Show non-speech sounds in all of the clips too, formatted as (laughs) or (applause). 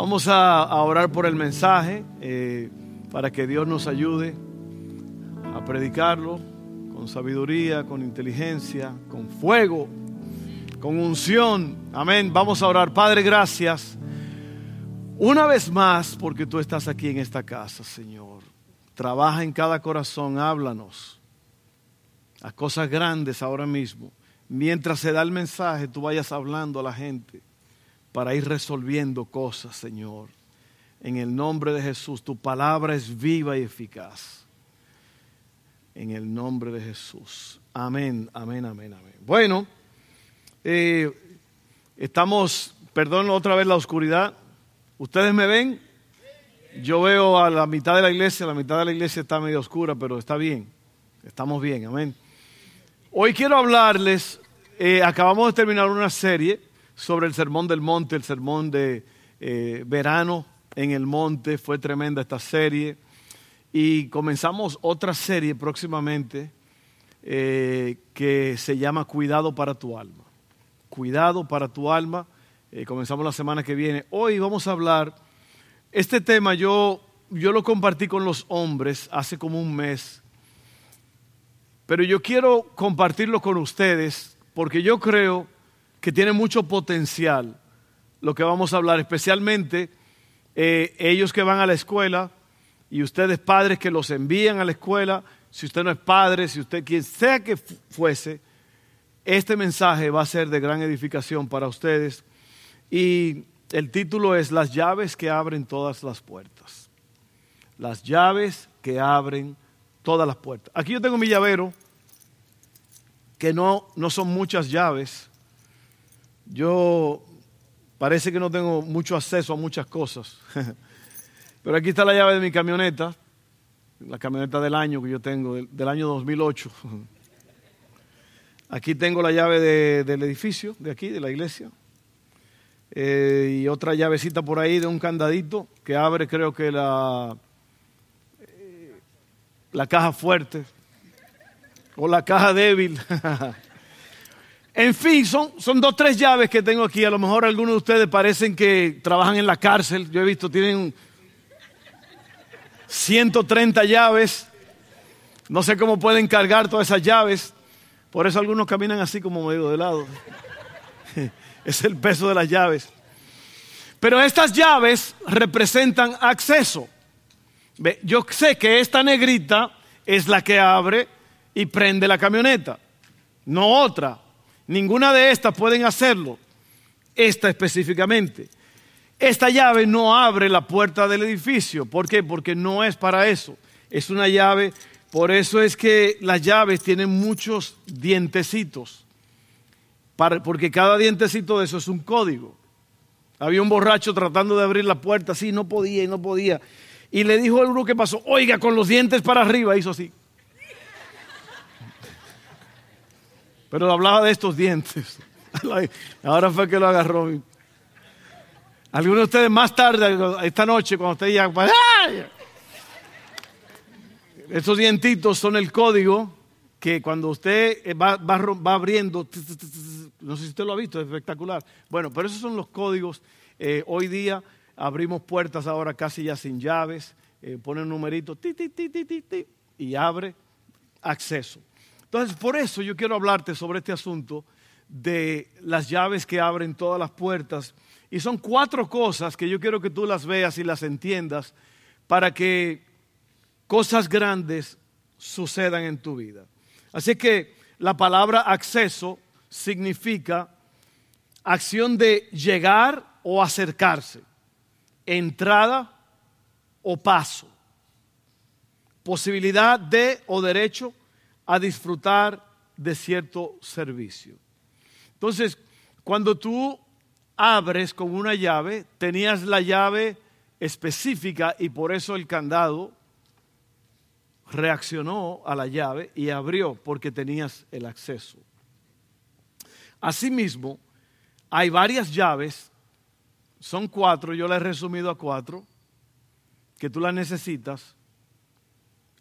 Vamos a, orar por el mensaje eh, para que Dios nos ayude a predicarlo con sabiduría, con inteligencia, con fuego, con unción. Amén. Vamos a orar. Padre, gracias. Una vez más, porque tú estás aquí en esta casa, Señor. Trabaja en cada corazón, háblanos. A cosas grandes ahora mismo. Mientras se da el mensaje, tú vayas hablando a la gente para ir resolviendo cosas, Señor. En el nombre de Jesús, tu palabra es viva y eficaz. En el nombre de Jesús. Amén, amén, amén, amén. Bueno, eh, estamos, perdón otra vez la oscuridad. ¿Ustedes me ven? Yo veo a la mitad de la iglesia, la mitad de la iglesia está medio oscura, pero está bien. Estamos bien, amén. Hoy quiero hablarles, eh, acabamos de terminar una serie sobre el Sermón del Monte, el sermón de eh, verano en el monte. Fue tremenda esta serie. Y comenzamos otra serie próximamente eh, que se llama Cuidado para tu alma. Cuidado para tu alma. Eh, comenzamos la semana que viene. Hoy vamos a hablar, este tema yo, yo lo compartí con los hombres hace como un mes, pero yo quiero compartirlo con ustedes porque yo creo que tiene mucho potencial lo que vamos a hablar, especialmente eh, ellos que van a la escuela y ustedes padres que los envían a la escuela, si usted no es padre, si usted quien sea que fuese, este mensaje va a ser de gran edificación para ustedes y el título es Las llaves que abren todas las puertas. Las llaves que abren todas las puertas. Aquí yo tengo mi llavero, que no, no son muchas llaves, yo parece que no tengo mucho acceso a muchas cosas. (laughs) Pero aquí está la llave de mi camioneta, la camioneta del año que yo tengo, del, año 2008. (laughs) Aquí tengo la llave del edificio, de aquí, de la iglesia. Eh, y otra llavecita por ahí de un candadito que abre creo que la, eh, la caja fuerte o la caja débil. (laughs) En fin, son, son dos, tres llaves que tengo aquí. A lo mejor algunos de ustedes parecen que trabajan en la cárcel. Yo he visto, tienen 130 llaves. No sé cómo pueden cargar todas esas llaves. Por eso algunos caminan así como medio de lado. (laughs) Es el peso de las llaves. Pero estas llaves representan acceso. Yo sé que esta negrita es la que abre y prende la camioneta, no otra. Ninguna de estas pueden hacerlo. Esta específicamente. Esta llave no abre la puerta del edificio. ¿Por qué? Porque no es para eso. Es una llave, por eso es que las llaves tienen muchos dientecitos. porque cada dientecito de eso es un código. Había un borracho tratando de abrir la puerta, así, no podía y no podía. Y le dijo al uno que pasó, oiga, con los dientes para arriba, hizo así. Pero hablaba de estos dientes. (laughs) Ahora fue que lo agarró. Algunos de ustedes más tarde, esta noche, cuando usted ya... Estos dientitos son el código que cuando usted va, va, abriendo, no sé si usted lo ha visto, es espectacular. Bueno, pero esos son los códigos. Eh, hoy día abrimos puertas ahora casi ya sin llaves, eh, pone un numerito, ti, ti, ti, y abre acceso. Entonces, por eso yo quiero hablarte sobre este asunto de las llaves que abren todas las puertas. Y son cuatro cosas que yo quiero que tú las veas y las entiendas para que cosas grandes sucedan en tu vida. Así que la palabra acceso significa acción de llegar o acercarse, entrada o paso, posibilidad de o derecho a disfrutar de cierto servicio. Entonces, cuando tú abres con una llave, tenías la llave específica y por eso el candado reaccionó a la llave y abrió porque tenías el acceso. Asimismo, hay varias llaves, son cuatro, yo las he resumido a cuatro, que tú las necesitas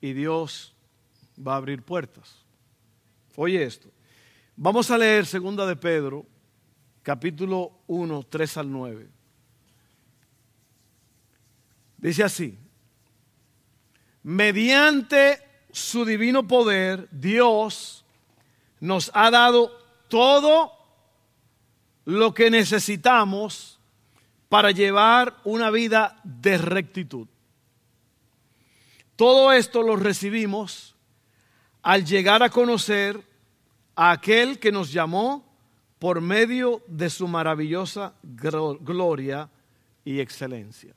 y Dios va a abrir puertas. Oye esto. Vamos a leer segunda de Pedro, capítulo 1, 3 al 9. Dice así, mediante su divino poder, Dios nos ha dado todo lo que necesitamos para llevar una vida de rectitud. Todo esto lo recibimos al llegar a conocer a aquel que nos llamó por medio de su maravillosa gloria y excelencia.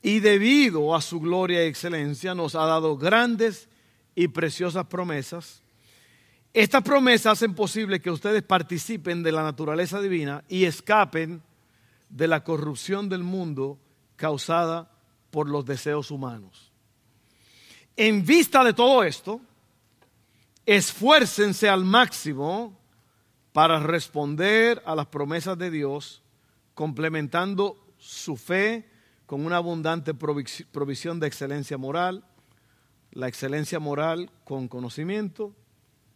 Y debido a su gloria y excelencia nos ha dado grandes y preciosas promesas. Estas promesas hacen posible que ustedes participen de la naturaleza divina y escapen de la corrupción del mundo causada por los deseos humanos. En vista de todo esto, esfuércense al máximo para responder a las promesas de Dios, complementando su fe con una abundante provisión de excelencia moral, la excelencia moral con conocimiento,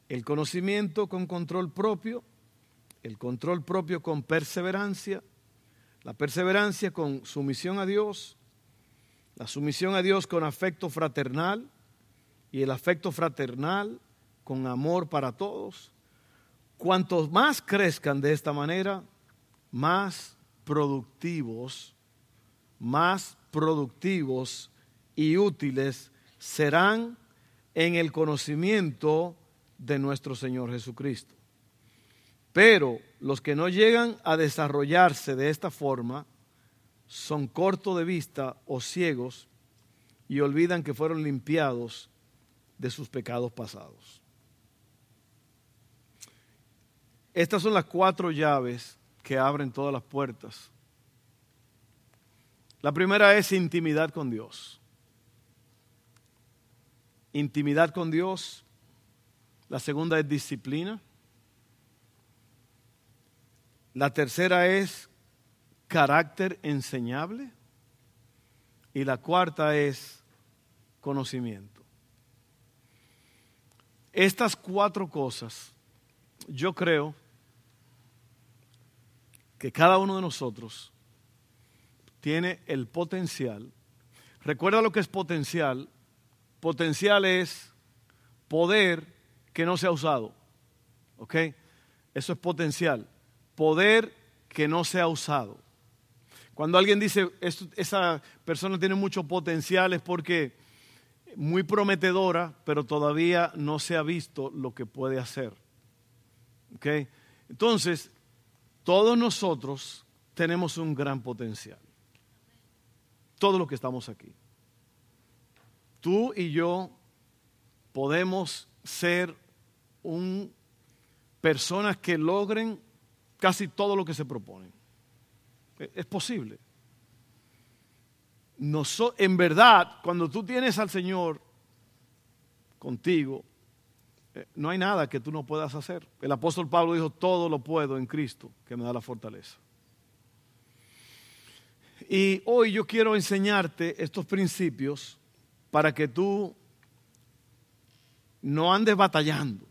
el conocimiento con control propio, el control propio con perseverancia, la perseverancia con sumisión a Dios, la sumisión a Dios con afecto fraternal y el afecto fraternal con amor para todos. Cuantos más crezcan de esta manera, más productivos, más productivos y útiles serán en el conocimiento de nuestro Señor Jesucristo. Pero los que no llegan a desarrollarse de esta forma son cortos de vista o ciegos y olvidan que fueron limpiados de sus pecados pasados. Estas son las cuatro llaves que abren todas las puertas. La primera es intimidad con Dios. Intimidad con Dios. La segunda es disciplina. La tercera es carácter enseñable. Y la cuarta es conocimiento. Estas cuatro cosas, yo creo que cada uno de nosotros tiene el potencial. Recuerda lo que es potencial. Potencial es poder que no se ha usado. ¿Ok? Eso es potencial. Poder que no se ha usado. Cuando alguien dice, esa persona tiene mucho potencial es porque muy prometedora, pero todavía no se ha visto lo que puede hacer. ¿Ok? Entonces, todos nosotros tenemos un gran potencial. Todos los que estamos aquí. Tú y yo podemos ser un, personas que logren casi todo lo que se proponen. E, es posible. En verdad, cuando tú tienes al Señor contigo, eh, no hay nada que tú no puedas hacer. El apóstol Pablo dijo, todo lo puedo en Cristo, que me da la fortaleza. Y hoy yo quiero enseñarte estos principios para que tú no andes batallando.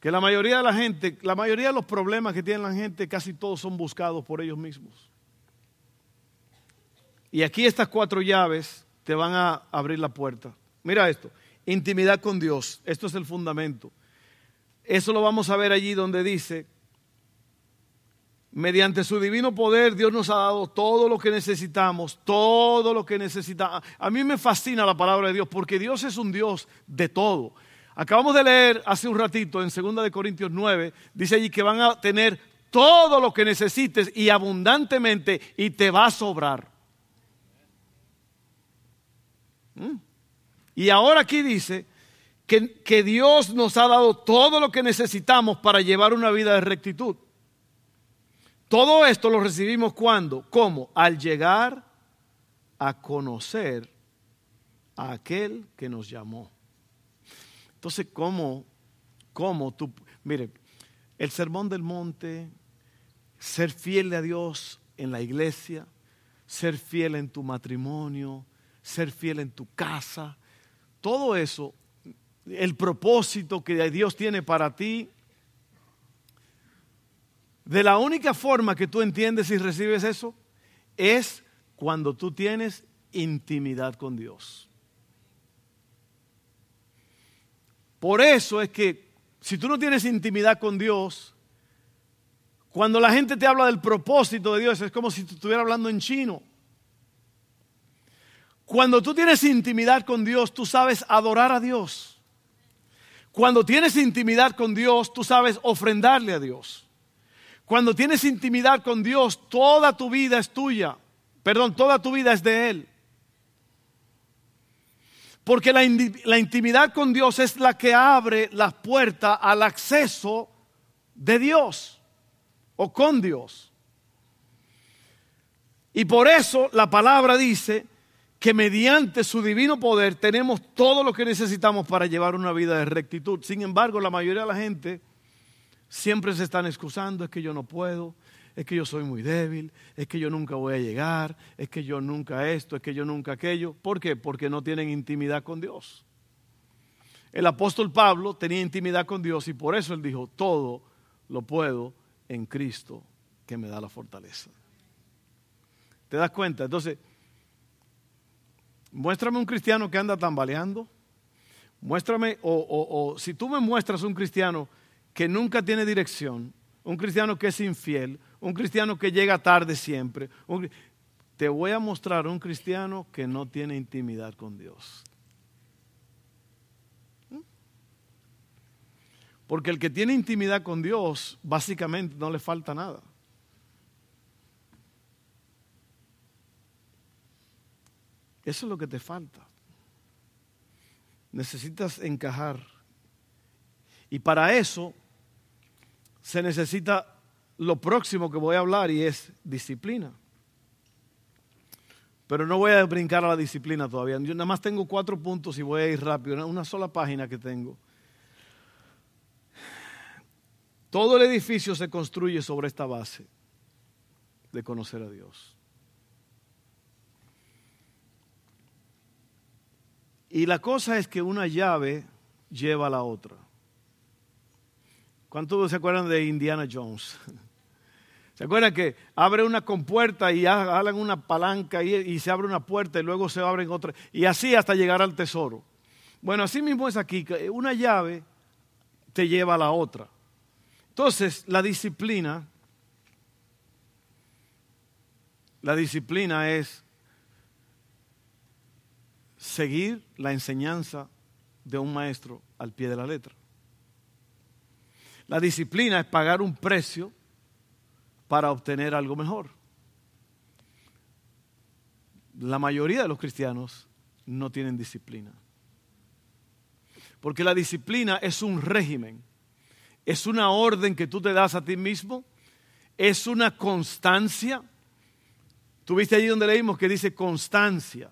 Que la mayoría de la gente, la mayoría de los problemas que tiene la gente, casi todos son buscados por ellos mismos. Y aquí estas cuatro llaves te van a abrir la puerta. Mira esto. Intimidad con Dios. Esto es el fundamento. Eso lo vamos a ver allí donde dice, mediante su divino poder Dios nos ha dado todo lo que necesitamos, todo lo que necesitamos. A mí me fascina la palabra de Dios porque Dios es un Dios de todo. Acabamos de leer hace un ratito en 2 de Corintios 9, dice allí que van a tener todo lo que necesites y abundantemente y te va a sobrar. Y ahora aquí dice que, que Dios nos ha dado todo lo que necesitamos para llevar una vida de rectitud. Todo esto lo recibimos cuando, ¿cómo? Al llegar a conocer a aquel que nos llamó. Entonces, ¿cómo, cómo tú, mire, el sermón del monte, ser fiel a Dios en la iglesia, ser fiel en tu matrimonio, ser fiel en tu casa, todo eso, el propósito que Dios tiene para ti, de la única forma que tú entiendes y recibes eso es cuando tú tienes intimidad con Dios. Por eso es que si tú no tienes intimidad con Dios, cuando la gente te habla del propósito de Dios, es como si tú estuvieras hablando en chino. Cuando tú tienes intimidad con Dios, tú sabes adorar a Dios. Cuando tienes intimidad con Dios, tú sabes ofrendarle a Dios. Cuando tienes intimidad con Dios, toda tu vida es tuya. Perdón, toda tu vida es de Él. Porque la, intimidad con Dios es la que abre las puertas al acceso de Dios o con Dios. Y por eso la palabra dice que mediante su divino poder tenemos todo lo que necesitamos para llevar una vida de rectitud. Sin embargo, la mayoría de la gente siempre se están excusando, es que yo no puedo, es que yo soy muy débil, es que yo nunca voy a llegar, es que yo nunca esto, es que yo nunca aquello. ¿Por qué? Porque no tienen intimidad con Dios. El apóstol Pablo tenía intimidad con Dios y por eso él dijo, todo lo puedo en Cristo que me da la fortaleza. ¿Te das cuenta? Entonces, muéstrame un cristiano que anda tambaleando. Muéstrame, o, o si tú me muestras un cristiano que nunca tiene dirección, un cristiano que es infiel, un cristiano que llega tarde siempre. te voy a mostrar un cristiano que no tiene intimidad con Dios. Porque el que tiene intimidad con Dios, básicamente no le falta nada. Eso es lo que te falta. Necesitas encajar. Y para eso se necesita lo próximo que voy a hablar y es disciplina. Pero no voy a brincar a la disciplina todavía. Yo nada más tengo cuatro puntos y voy a ir rápido. Una sola página que tengo. Todo el edificio se construye sobre esta base de conocer a Dios. Y la cosa es que una llave lleva a la otra. ¿Cuántos se acuerdan de Indiana Jones? (laughs) ¿Se acuerdan que abre una compuerta y hablan una palanca y, se abre una puerta y luego se abren otra? Y así hasta llegar al tesoro. Bueno, así mismo es aquí, una llave te lleva a la otra. Entonces, la disciplina, la disciplina es seguir la enseñanza de un maestro al pie de la letra. La disciplina es pagar un precio para obtener algo mejor. La mayoría de los cristianos no tienen disciplina. Porque la disciplina es un régimen, es una orden que tú te das a ti mismo, es una constancia. Tuviste allí donde leímos que dice constancia,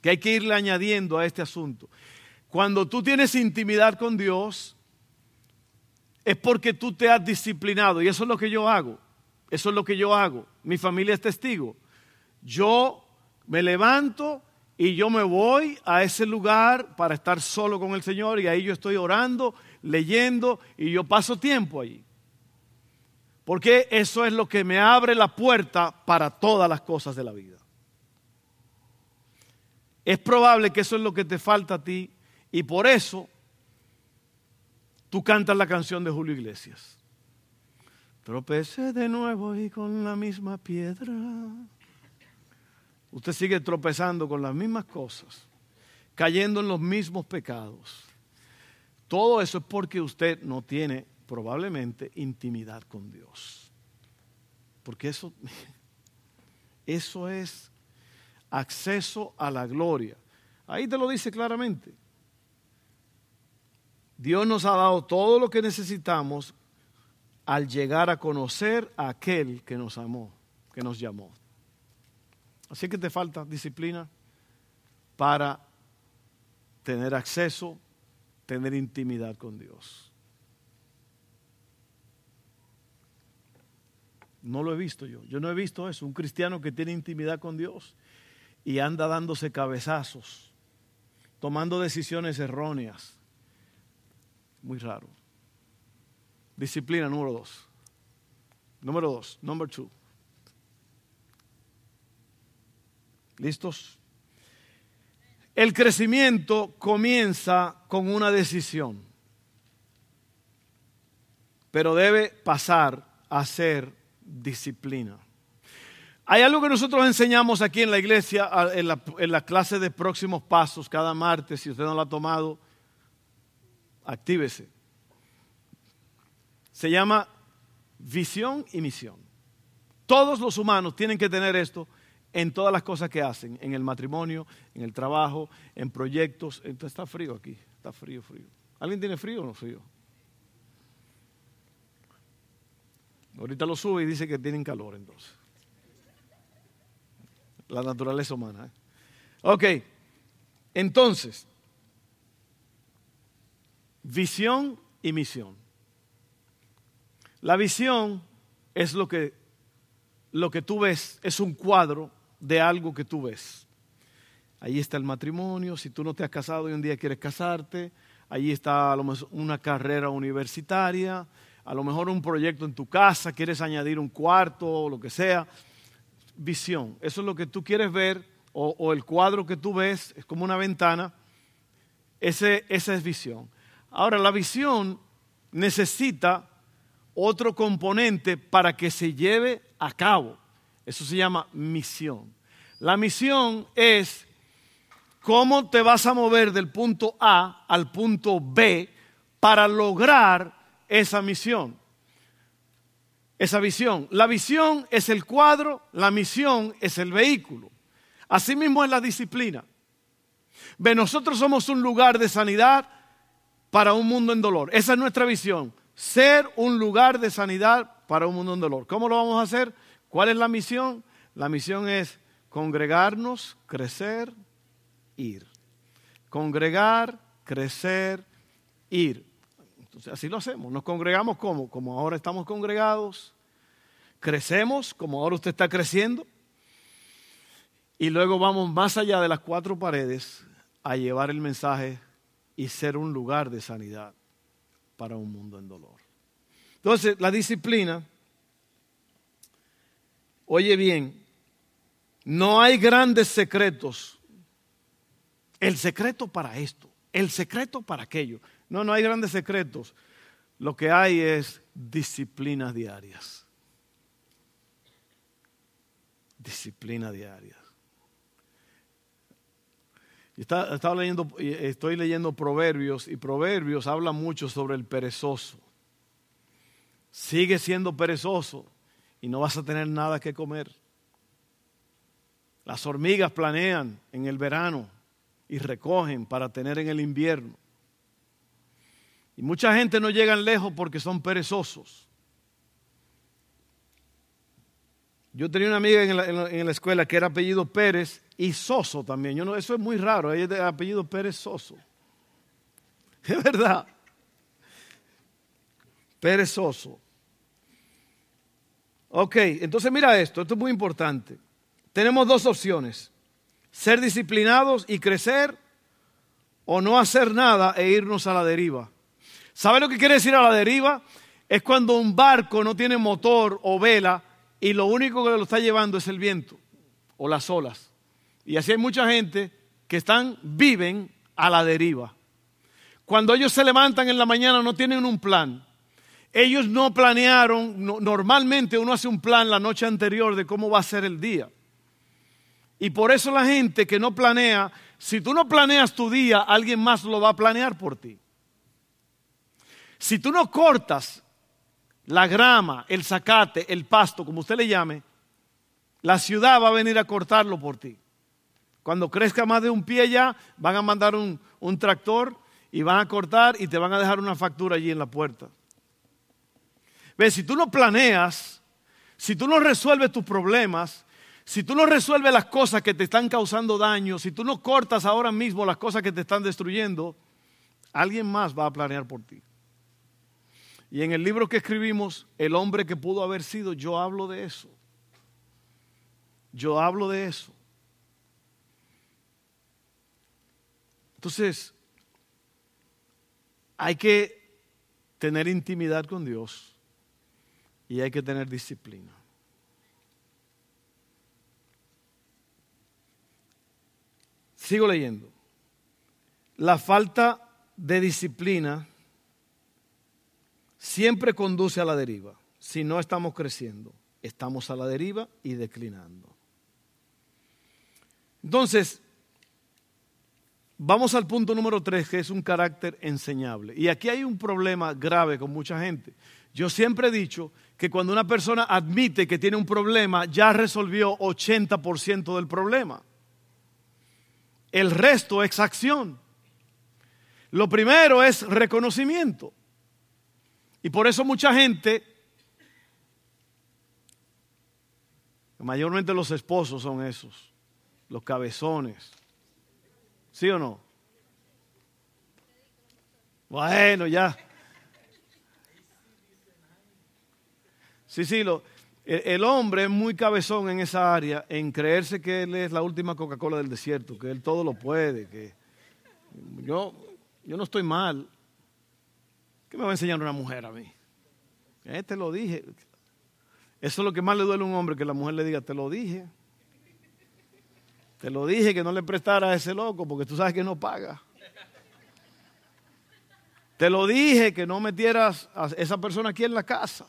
que hay que irle añadiendo a este asunto. Cuando tú tienes intimidad con Dios, es porque tú te has disciplinado y eso es lo que yo hago. Eso es lo que yo hago. Mi familia es testigo. Yo me levanto y yo me voy a ese lugar para estar solo con el Señor y ahí yo estoy orando, leyendo y yo paso tiempo allí. Porque eso es lo que me abre la puerta para todas las cosas de la vida. Es probable que eso es lo que te falta a ti y por eso tú cantas la canción de Julio Iglesias. Tropecé de nuevo y con la misma piedra. Usted sigue tropezando con las mismas cosas, cayendo en los mismos pecados. Todo eso es porque usted no tiene probablemente intimidad con Dios. Porque eso, (laughs) eso es acceso a la gloria. Ahí te lo dice claramente. Dios nos ha dado todo lo que necesitamos al llegar a conocer a aquel que nos amó, que nos llamó. Así que te falta disciplina para tener acceso, tener intimidad con Dios. No lo he visto yo. Yo no he visto eso. Un cristiano que tiene intimidad con Dios y anda dándose cabezazos, tomando decisiones erróneas. Muy raro. Disciplina número dos. Número dos, number two. ¿Listos? El crecimiento comienza con una decisión, pero debe pasar a ser disciplina. Hay algo que nosotros enseñamos aquí en la iglesia, en la, clase de próximos pasos, cada martes, si usted no lo ha tomado, actívese. Se llama visión y misión. Todos los humanos tienen que tener esto en todas las cosas que hacen, en el matrimonio, en el trabajo, en proyectos. está frío aquí, está frío, frío. ¿Alguien tiene frío o no frío? Ahorita lo sube y dice que tienen calor entonces la naturaleza humana. ¿eh? Ok, entonces, visión y misión. La visión es lo que, lo que tú ves, es un cuadro de algo que tú ves. Ahí está el matrimonio, si tú no te has casado y un día quieres casarte, ahí está a lo mejor una carrera universitaria, a lo mejor un proyecto en tu casa, quieres añadir un cuarto o lo que sea visión. Eso es lo que tú quieres ver o, el cuadro que tú ves, es como una ventana. Ese, esa es visión. Ahora, la visión necesita otro componente para que se lleve a cabo. Eso se llama misión. La misión es cómo te vas a mover del punto A al punto B para lograr esa misión esa visión. La visión es el cuadro, la misión es el vehículo. Asimismo es la disciplina. Ve, nosotros somos un lugar de sanidad para un mundo en dolor. Esa es nuestra visión. Ser un lugar de sanidad para un mundo en dolor. ¿Cómo lo vamos a hacer? ¿Cuál es la misión? La misión es congregarnos, crecer, ir. Congregar, crecer, ir. Así lo hacemos. Nos congregamos como, como ahora estamos congregados. Crecemos como ahora usted está creciendo. Y luego vamos más allá de las cuatro paredes a llevar el mensaje y ser un lugar de sanidad para un mundo en dolor. Entonces, la disciplina, oye bien, no hay grandes secretos. El secreto para esto, el secreto para aquello. No, no hay grandes secretos. Lo que hay es disciplinas diarias. Disciplina diaria. Estaba leyendo, estoy leyendo Proverbios y Proverbios habla mucho sobre el perezoso. Sigue siendo perezoso y no vas a tener nada que comer. Las hormigas planean en el verano y recogen para tener en el invierno. Y mucha gente no llegan lejos porque son perezosos. Yo tenía una amiga en la, escuela que era apellido Pérez y Soso también. Yo no, eso es muy raro, ella apellido Pérez Soso. (laughs) Es verdad. Perezoso. Ok, entonces mira esto, esto es muy importante. Tenemos dos opciones, ser disciplinados y crecer o no hacer nada e irnos a la deriva. ¿Sabe lo que quiere decir a la deriva? Es cuando un barco no tiene motor o vela y lo único que lo está llevando es el viento o las olas. Y así hay mucha gente que están, viven a la deriva. Cuando ellos se levantan en la mañana no tienen un plan. Ellos no planearon, normalmente uno hace un plan la noche anterior de cómo va a ser el día. Y por eso la gente que no planea, si tú no planeas tu día, alguien más lo va a planear por ti. Si tú no cortas la grama, el zacate, el pasto, como usted le llame, la ciudad va a venir a cortarlo por ti. Cuando crezca más de un pie ya, van a mandar un, tractor y van a cortar y te van a dejar una factura allí en la puerta. Ve, si tú no planeas, si tú no resuelves tus problemas, si tú no resuelves las cosas que te están causando daño, si tú no cortas ahora mismo las cosas que te están destruyendo, alguien más va a planear por ti. Y en el libro que escribimos, El hombre que pudo haber sido, yo hablo de eso. Yo hablo de eso. Entonces, hay que tener intimidad con Dios y hay que tener disciplina. Sigo leyendo. La falta de disciplina siempre conduce a la deriva. Si no estamos creciendo, estamos a la deriva y declinando. Entonces, vamos al punto número tres, que es un carácter enseñable. Y aquí hay un problema grave con mucha gente. Yo siempre he dicho que cuando una persona admite que tiene un problema, ya resolvió 80% del problema. El resto es acción. Lo primero es reconocimiento. Y por eso mucha gente, mayormente los esposos son esos, los cabezones. ¿Sí o no? Bueno, ya. Sí, sí, lo, el, hombre es muy cabezón en esa área, en creerse que él es la última Coca-Cola del desierto, que él todo lo puede, que yo, yo no estoy mal. ¿Qué me va a enseñar una mujer a mí? Eh, te lo dije. Eso es lo que más le duele a un hombre, que la mujer le diga, te lo dije. Te lo dije que no le prestara a ese loco porque tú sabes que no paga. Te lo dije que no metieras a esa persona aquí en la casa.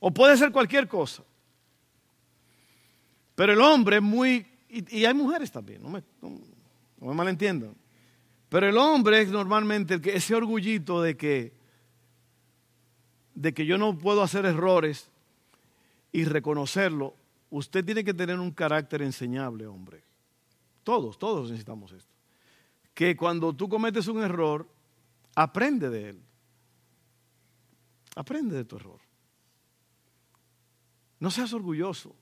O puede ser cualquier cosa. Pero el hombre es muy... Y, hay mujeres también, no me, no me malentiendan. Pero el hombre es normalmente ese orgullito de que, de que yo no puedo hacer errores y reconocerlo. Usted tiene que tener un carácter enseñable, hombre. Todos, todos necesitamos esto. Que cuando tú cometes un error, aprende de él. Aprende de tu error. No seas orgulloso.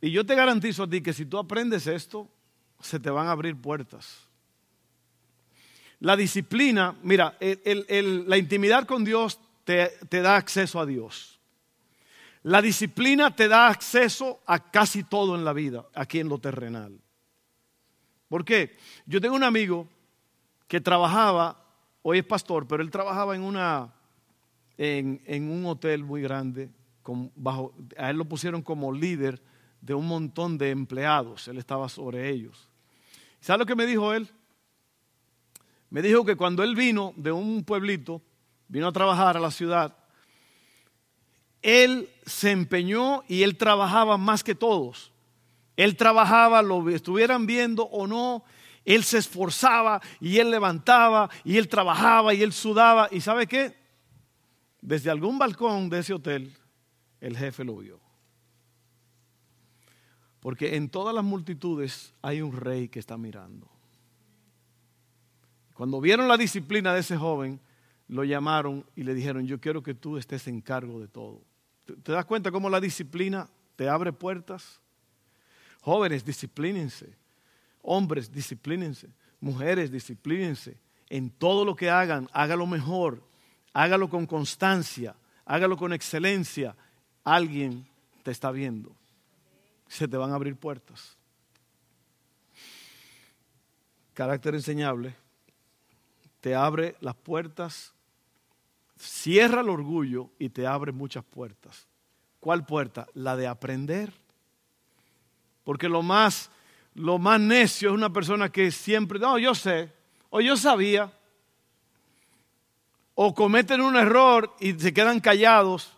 Y yo te garantizo a ti que si tú aprendes esto, se te van a abrir puertas. La disciplina, mira, la intimidad con Dios te, da acceso a Dios. La disciplina te da acceso a casi todo en la vida, aquí en lo terrenal. ¿Por qué? Yo tengo un amigo que trabajaba, hoy es pastor, pero él trabajaba en, una, en, un hotel muy grande. Bajo, a él lo pusieron como líder de un montón de empleados. Él estaba sobre ellos. ¿Sabes lo que me dijo él? Me dijo que cuando él vino de un pueblito, vino a trabajar a la ciudad, él se empeñó y él trabajaba más que todos. Él trabajaba, lo estuvieran viendo o no, él se esforzaba y él levantaba y él trabajaba y él sudaba. ¿Y sabe qué? Desde algún balcón de ese hotel, el jefe lo vio. Porque en todas las multitudes hay un rey que está mirando. Cuando vieron la disciplina de ese joven, lo llamaron y le dijeron, yo quiero que tú estés en cargo de todo. ¿Te, das cuenta cómo la disciplina te abre puertas? Jóvenes, disciplínense. Hombres, disciplínense. Mujeres, disciplínense. En todo lo que hagan, hágalo mejor. Hágalo con constancia. Hágalo con excelencia. Alguien te está viendo. Se te van a abrir puertas. Carácter enseñable te abre las puertas, cierra el orgullo y te abre muchas puertas. ¿Cuál puerta? La de aprender. Porque lo más, lo más necio es una persona que siempre, no, yo sé, o yo sabía, o cometen un error y se quedan callados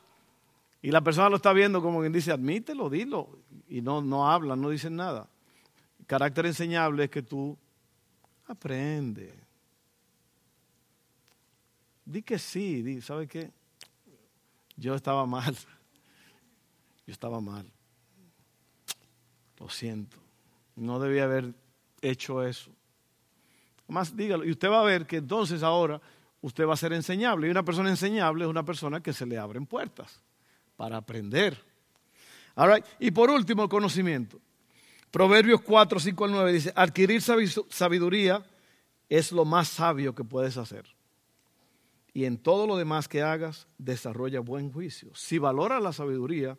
y la persona lo está viendo como quien dice, admítelo, dilo, y no, no hablan, no dicen nada. El carácter enseñable es que tú aprendes. Di que sí, di, ¿sabe qué? Yo estaba mal. Yo estaba mal. Lo siento. No debía haber hecho eso. Más dígalo. Y usted va a ver que entonces ahora usted va a ser enseñable. Y una persona enseñable es una persona que se le abren puertas para aprender. Y por último, el conocimiento. Proverbios 4, 5 al 9 dice, adquirir sabiduría es lo más sabio que puedes hacer y en todo lo demás que hagas, desarrolla buen juicio. Si valora la sabiduría,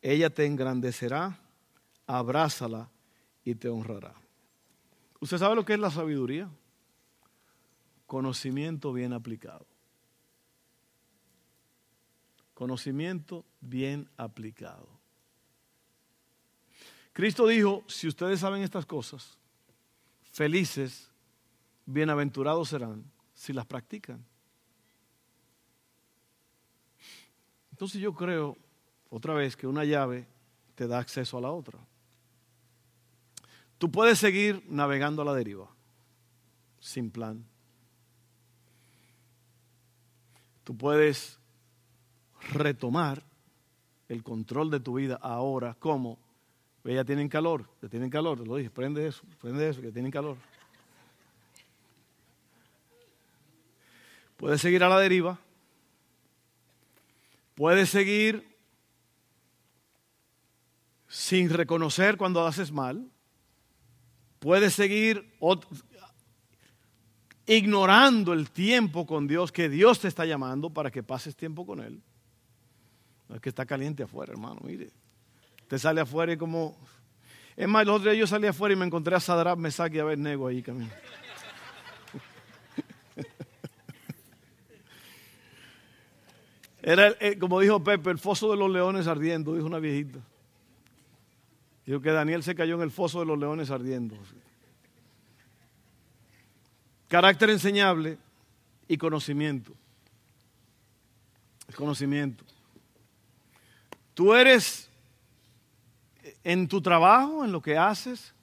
ella te engrandecerá, abrázala y te honrará. ¿Usted sabe lo que es la sabiduría? Conocimiento bien aplicado. Conocimiento bien aplicado. Cristo dijo, si ustedes saben estas cosas, felices, bienaventurados serán si las practican. Entonces yo creo, otra vez, que una llave te da acceso a la otra. Tú puedes seguir navegando a la deriva, sin plan. Tú puedes retomar el control de tu vida ahora, como ya tienen calor, ya tienen calor, te lo dije, prende eso, prende eso, que tienen calor. Puedes seguir a la deriva, puedes seguir sin reconocer cuando haces mal, puedes seguir ignorando el tiempo con Dios que Dios te está llamando para que pases tiempo con Él. Es que está caliente afuera, hermano, mire. Te sale afuera y como... Es más, el otro día yo salí afuera y me encontré a Sadrach, Mesach y Abednego ahí caminando. Era, eh, como dijo Pepe, el foso de los leones ardiendo, dijo una viejita. Dijo que Daniel se cayó en el foso de los leones ardiendo. Carácter enseñable y conocimiento. El conocimiento. Tú eres en tu trabajo, en lo que haces,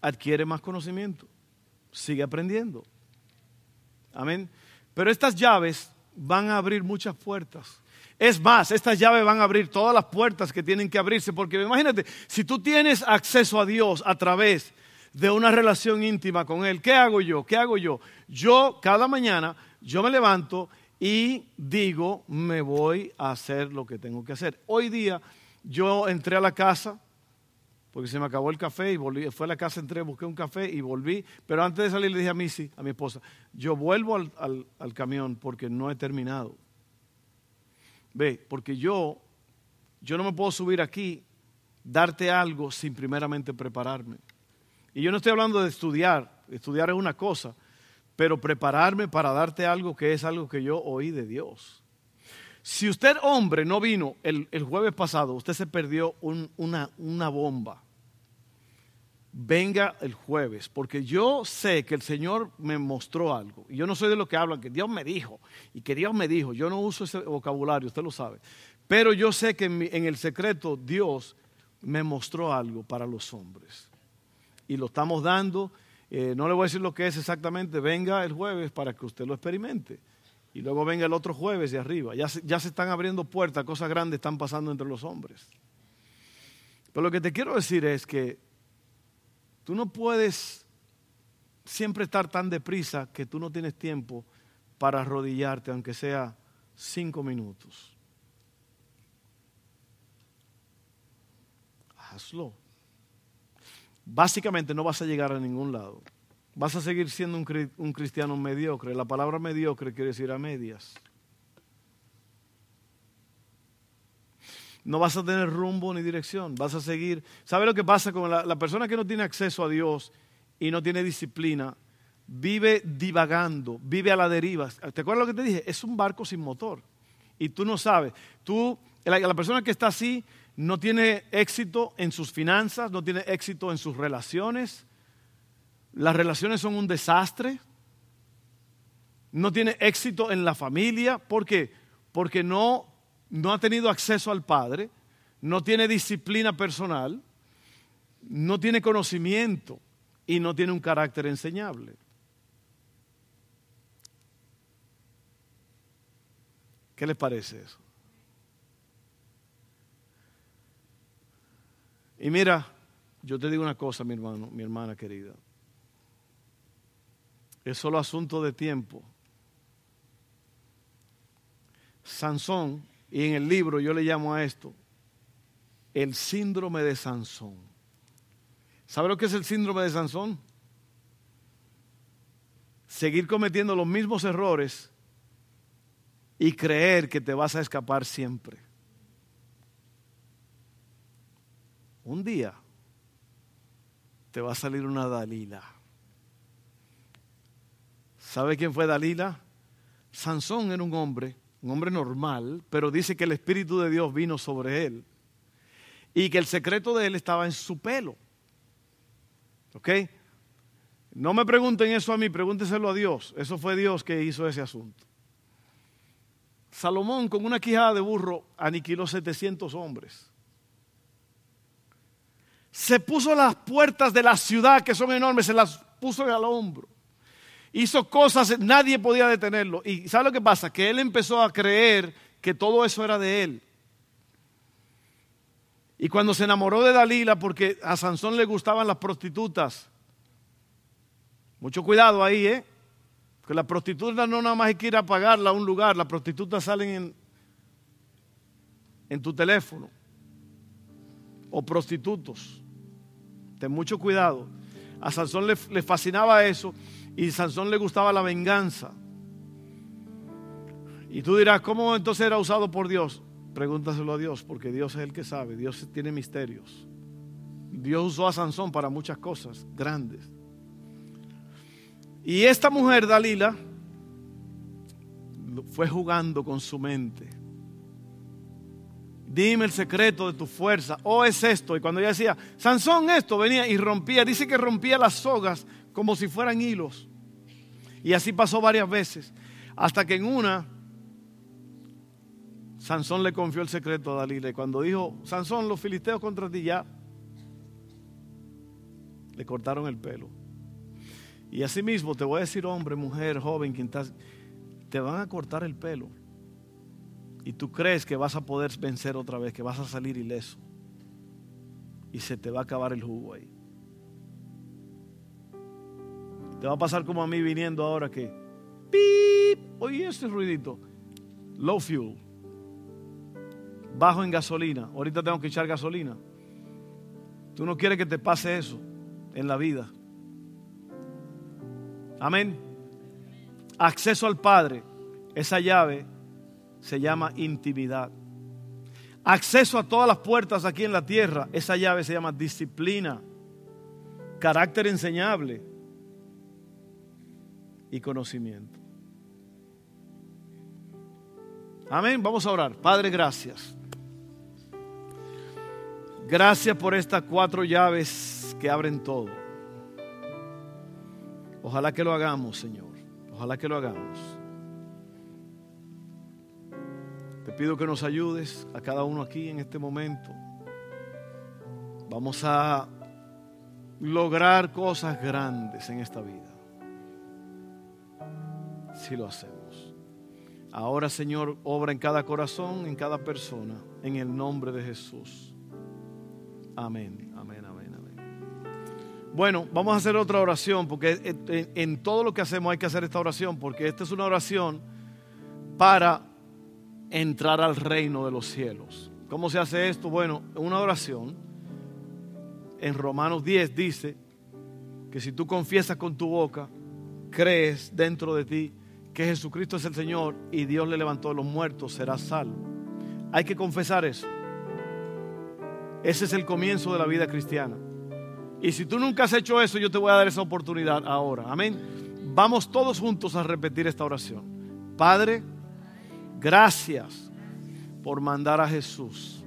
adquiere más conocimiento. Sigue aprendiendo. Amén. Pero estas llaves van a abrir muchas puertas. Es más, estas llaves van a abrir todas las puertas que tienen que abrirse, porque imagínate, si tú tienes acceso a Dios a través de una relación íntima con Él, ¿qué hago yo? ¿Qué hago yo? Yo cada mañana, yo me levanto y digo, me voy a hacer lo que tengo que hacer. Hoy día yo entré a la casa, porque se me acabó el café y volví, fue a la casa, entré, busqué un café y volví, pero antes de salir le dije a Missy, a mi esposa, yo vuelvo al, al camión porque no he terminado. Ve, porque yo, yo no me puedo subir aquí, darte algo sin primeramente prepararme. Y yo no estoy hablando de estudiar, estudiar es una cosa, pero prepararme para darte algo que es algo que yo oí de Dios. Si usted, hombre, no vino el, jueves pasado, usted se perdió una, una bomba. Venga el jueves, porque yo sé que el Señor me mostró algo. Y yo no soy de los que hablan, que Dios me dijo, y que Dios me dijo. Yo no uso ese vocabulario, usted lo sabe. Pero yo sé que en, el secreto Dios me mostró algo para los hombres. Y lo estamos dando. Eh, no le voy a decir lo que es exactamente. Venga el jueves para que usted lo experimente y luego venga el otro jueves de arriba. Ya se, ya se están abriendo puertas, cosas grandes están pasando entre los hombres. Pero lo que te quiero decir es que tú no puedes siempre estar tan deprisa que tú no tienes tiempo para arrodillarte, aunque sea cinco minutos. Hazlo. Básicamente no vas a llegar a ningún lado vas a seguir siendo un, cristiano mediocre. La palabra mediocre quiere decir a medias. No vas a tener rumbo ni dirección, vas a seguir. ¿Sabe lo que pasa con la, persona que no tiene acceso a Dios y no tiene disciplina? Vive divagando, vive a la deriva. ¿Te acuerdas lo que te dije? Es un barco sin motor. Y tú no sabes. Tú, la persona que está así no tiene éxito en sus finanzas, no tiene éxito en sus relaciones, las relaciones son un desastre, no tiene éxito en la familia, ¿por qué? Porque no, no ha tenido acceso al Padre, no tiene disciplina personal, no tiene conocimiento y no tiene un carácter enseñable. ¿Qué les parece eso? Y mira, yo te digo una cosa, mi hermano, mi hermana querida. Es solo asunto de tiempo. Sansón, y en el libro yo le llamo a esto el síndrome de Sansón. ¿Sabe lo que es el síndrome de Sansón? Seguir cometiendo los mismos errores y creer que te vas a escapar siempre. Un día te va a salir una Dalila. ¿Sabe quién fue Dalila? Sansón era un hombre, un hombre normal, pero dice que el Espíritu de Dios vino sobre él. y que el secreto de él estaba en su pelo. ¿Ok? No me pregunten eso a mí, pregúnteselo a Dios. Eso fue Dios que hizo ese asunto. Salomón con una quijada de burro aniquiló 700 hombres. Se puso las puertas de la ciudad, que son enormes, se las puso el hombro. Hizo cosas, nadie podía detenerlo. Y ¿sabe lo que pasa? Que él empezó a creer que todo eso era de él. Y cuando se enamoró de Dalila, porque a Sansón le gustaban las prostitutas, mucho cuidado ahí, ¿eh? Que las prostitutas no nada más hay que ir a pagarla a un lugar, las prostitutas salen en, en tu teléfono. O prostitutos. Ten mucho cuidado. A Sansón le, le fascinaba eso y Sansón le gustaba la venganza. Y tú dirás, ¿cómo entonces era usado por Dios? Pregúntaselo a Dios, porque Dios es el que sabe, Dios tiene misterios. Dios usó a Sansón para muchas cosas grandes. Y esta mujer, Dalila, fue jugando con su mente. Dime el secreto de tu fuerza. O oh, es esto. Y cuando ella decía, Sansón, esto venía y rompía. Dice que rompía las sogas como si fueran hilos. Y así pasó varias veces. Hasta que en una, Sansón le confió el secreto a Dalila. Y cuando dijo, Sansón, los filisteos contra ti ya, le cortaron el pelo. Y así mismo te voy a decir, hombre, mujer, joven, quien estás, te van a cortar el pelo. Y tú crees que vas a poder vencer otra vez, que vas a salir ileso. Y se te va a acabar el jugo ahí. Te va a pasar como a mí viniendo ahora que, ¡pip! Oye, este ruidito. Low fuel. Bajo en gasolina. Ahorita tengo que echar gasolina. Tú no quieres que te pase eso en la vida. Amén. Acceso al Padre. Esa llave se llama intimidad. Acceso a todas las puertas aquí en la tierra. Esa llave se llama disciplina. Carácter enseñable. Y conocimiento. Amén. Vamos a orar. Padre, gracias. Gracias por estas cuatro llaves que abren todo. Ojalá que lo hagamos, Señor. Ojalá que lo hagamos. Te pido que nos ayudes a cada uno aquí en este momento. Vamos a lograr cosas grandes en esta vida. Si lo hacemos. Ahora, Señor, obra en cada corazón, en cada persona, en el nombre de Jesús. Amén. Bueno, vamos a hacer otra oración porque en, todo lo que hacemos hay que hacer esta oración porque esta es una oración para entrar al reino de los cielos. ¿Cómo se hace esto? Bueno, una oración en Romanos 10 dice que si tú confiesas con tu boca, crees dentro de ti que Jesucristo es el Señor y Dios le levantó de los muertos, serás salvo. Hay que confesar eso. Ese es el comienzo de la vida cristiana. Y si tú nunca has hecho eso, yo te voy a dar esa oportunidad ahora. Amén. Vamos todos juntos a repetir esta oración. Padre, gracias por mandar a Jesús.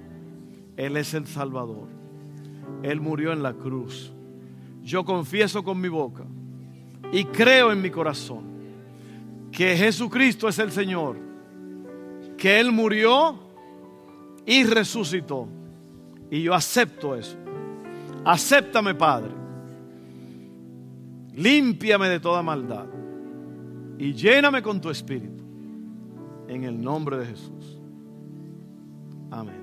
Él es el Salvador. Él murió en la cruz. Yo confieso con mi boca y creo en mi corazón que Jesucristo es el Señor, que Él murió y resucitó. Y yo acepto eso. Acéptame, Padre. Límpiame de toda maldad y lléname con tu espíritu. En el nombre de Jesús. Amén.